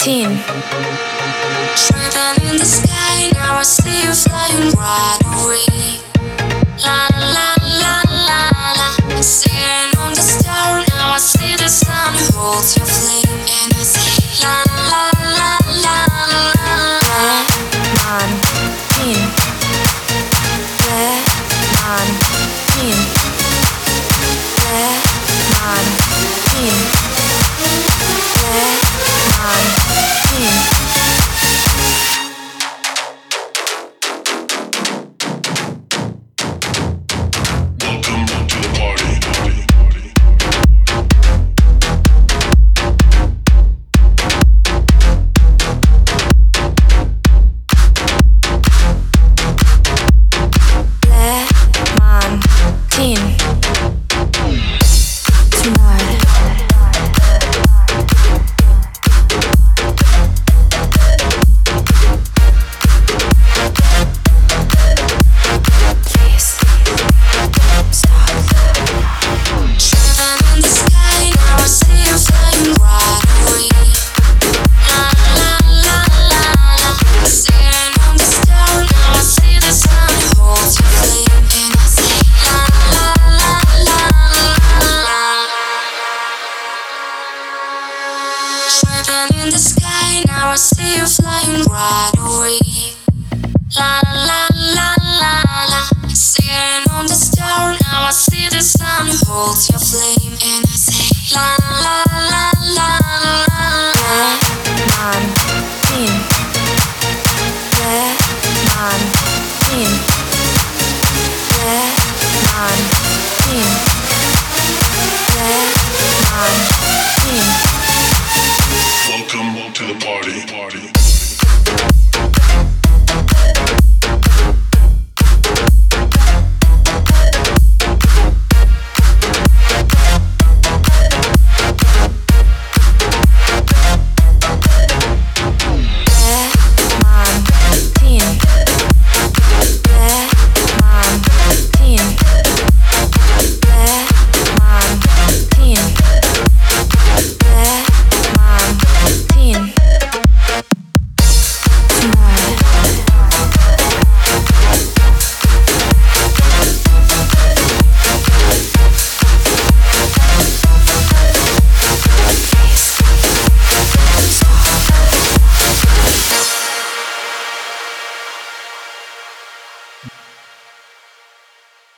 Teen. Driving in the sky, now I see you flying right Driving in the sky, now I see you flying right away. La la la la la. Sitting on the star, now I see the sun holds your flame, and I say la